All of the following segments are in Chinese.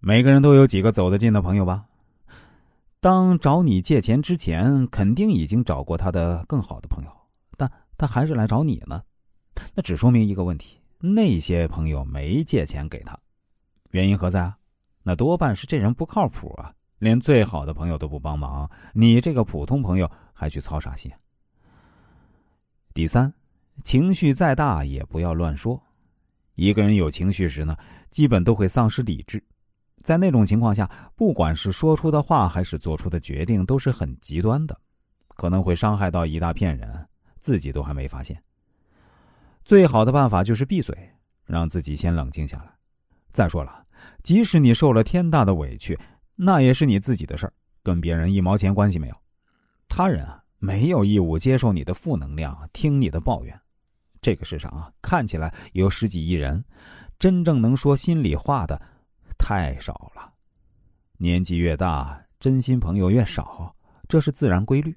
每个人都有几个走得近的朋友吧？当找你借钱之前，肯定已经找过他的更好的朋友，但他还是来找你呢，那只说明一个问题：那些朋友没借钱给他，原因何在啊？那多半是这人不靠谱啊，连最好的朋友都不帮忙，你这个普通朋友还去操啥心？第三，情绪再大也不要乱说。一个人有情绪时呢，基本都会丧失理智。在那种情况下，不管是说出的话还是做出的决定，都是很极端的，可能会伤害到一大片人，自己都还没发现。最好的办法就是闭嘴，让自己先冷静下来。再说了，即使你受了天大的委屈，那也是你自己的事儿，跟别人一毛钱关系没有。他人啊，没有义务接受你的负能量，听你的抱怨。这个世上啊，看起来有十几亿人，真正能说心里话的。太少了，年纪越大，真心朋友越少，这是自然规律，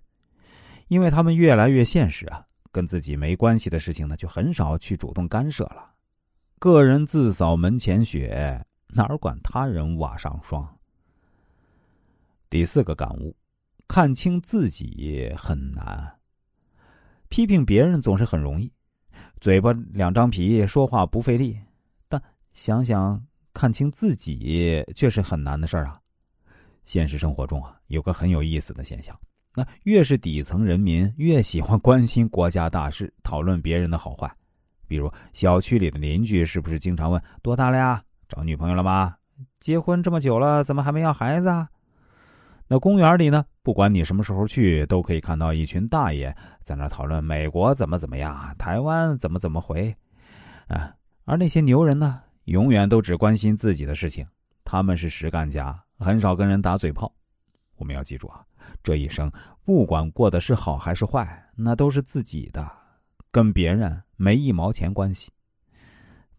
因为他们越来越现实啊，跟自己没关系的事情呢，就很少去主动干涉了。个人自扫门前雪，哪管他人瓦上霜。第四个感悟：看清自己很难，批评别人总是很容易，嘴巴两张皮，说话不费力，但想想。看清自己却是很难的事儿啊！现实生活中啊，有个很有意思的现象，那越是底层人民，越喜欢关心国家大事，讨论别人的好坏。比如小区里的邻居是不是经常问多大了呀？找女朋友了吗？结婚这么久了，怎么还没要孩子啊？那公园里呢，不管你什么时候去，都可以看到一群大爷在那讨论美国怎么怎么样，台湾怎么怎么回，啊，而那些牛人呢？永远都只关心自己的事情，他们是实干家，很少跟人打嘴炮。我们要记住啊，这一生不管过的是好还是坏，那都是自己的，跟别人没一毛钱关系。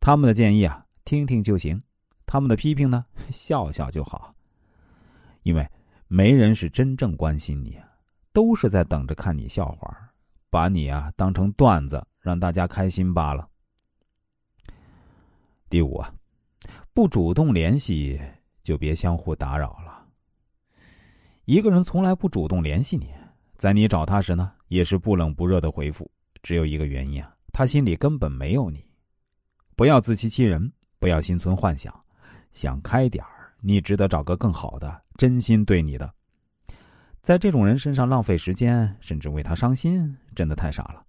他们的建议啊，听听就行；他们的批评呢，笑笑就好。因为没人是真正关心你，都是在等着看你笑话，把你啊当成段子，让大家开心罢了。第五啊，不主动联系就别相互打扰了。一个人从来不主动联系你，在你找他时呢，也是不冷不热的回复，只有一个原因啊，他心里根本没有你。不要自欺欺人，不要心存幻想，想开点儿，你值得找个更好的，真心对你的。在这种人身上浪费时间，甚至为他伤心，真的太傻了。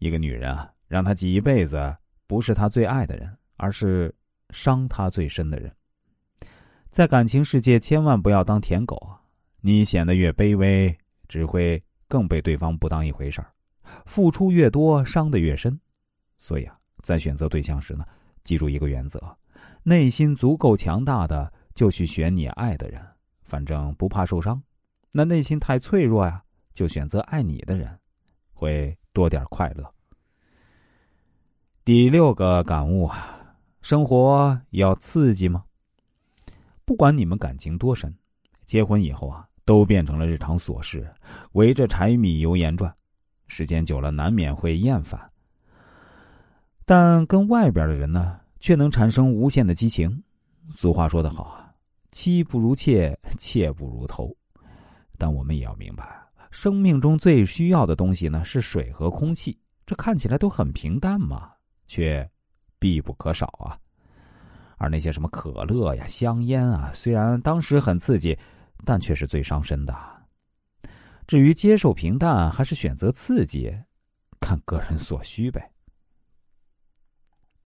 一个女人啊，让他记一辈子，不是他最爱的人。而是伤他最深的人，在感情世界千万不要当舔狗啊！你显得越卑微，只会更被对方不当一回事儿，付出越多，伤得越深。所以啊，在选择对象时呢，记住一个原则：内心足够强大的就去选你爱的人，反正不怕受伤；那内心太脆弱呀，就选择爱你的人，会多点快乐。第六个感悟啊。生活要刺激吗？不管你们感情多深，结婚以后啊，都变成了日常琐事，围着柴米油盐转，时间久了难免会厌烦。但跟外边的人呢，却能产生无限的激情。俗话说得好啊，“妻不如妾，妾不如偷。”但我们也要明白，生命中最需要的东西呢，是水和空气。这看起来都很平淡嘛，却。必不可少啊！而那些什么可乐呀、香烟啊，虽然当时很刺激，但却是最伤身的。至于接受平淡还是选择刺激，看个人所需呗。